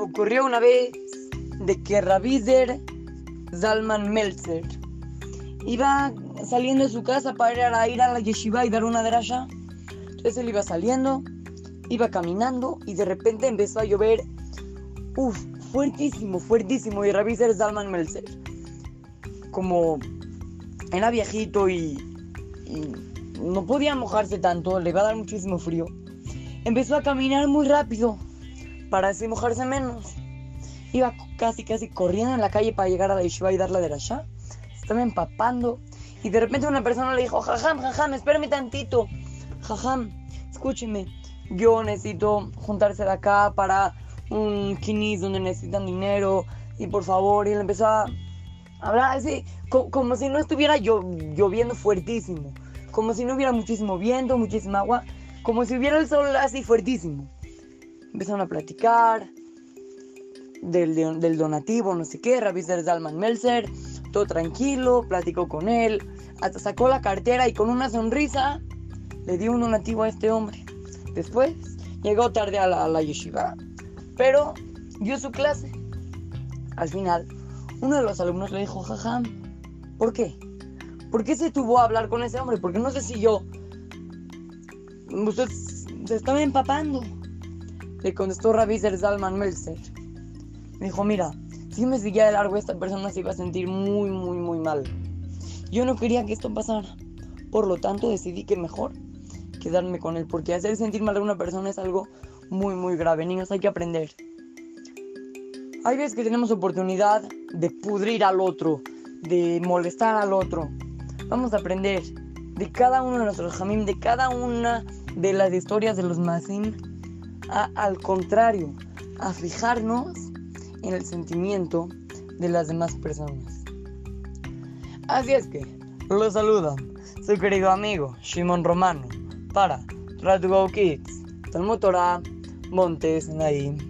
ocurrió una vez de que Rabizer Zalman Meltzer iba saliendo de su casa para ir a la yeshiva y dar una derasha. Entonces él iba saliendo, iba caminando y de repente empezó a llover, uff, fuertísimo, fuertísimo. Y Rabizer Zalman Meltzer, como era viejito y, y no podía mojarse tanto, le iba a dar muchísimo frío, empezó a caminar muy rápido para así mojarse menos. Iba casi, casi corriendo en la calle para llegar a la yeshiva y dar la derasha. Estaba empapando. Y de repente una persona le dijo, jajam, jajam, espérame tantito. Jajam, escúcheme. Yo necesito juntarse de acá para un kinis donde necesitan dinero. Y por favor, y él empezó a hablar así, como, si no estuviera lloviendo fuertísimo. Como si no hubiera muchísimo viento, muchísima agua. Como si hubiera el sol así fuertísimo. Empezaron a platicar del, del donativo, no sé qué, Raviser Zalman Melzer, todo tranquilo, platicó con él, hasta sacó la cartera y con una sonrisa le dio un donativo a este hombre. Después llegó tarde a la, a la yeshiva, pero dio su clase. Al final, uno de los alumnos le dijo, jajam, ¿por qué? ¿Por qué se tuvo a hablar con ese hombre? Porque no sé si yo... Usted se estaba empapando. Le contestó Raviser Zalman Melzer. Me dijo, mira, si me seguía de largo esta persona se iba a sentir muy, muy, muy mal. Yo no quería que esto pasara. Por lo tanto decidí que mejor quedarme con él. Porque hacer sentir mal a una persona es algo muy, muy grave. Niños, hay que aprender. Hay veces que tenemos oportunidad de pudrir al otro, de molestar al otro. Vamos a aprender de cada uno de nuestros jamim, de cada una de las historias de los masim, al contrario, a fijarnos en el sentimiento de las demás personas. Así es que, lo saluda su querido amigo Shimon Romano para Go Kids, Talmud Torah, Montes Naim.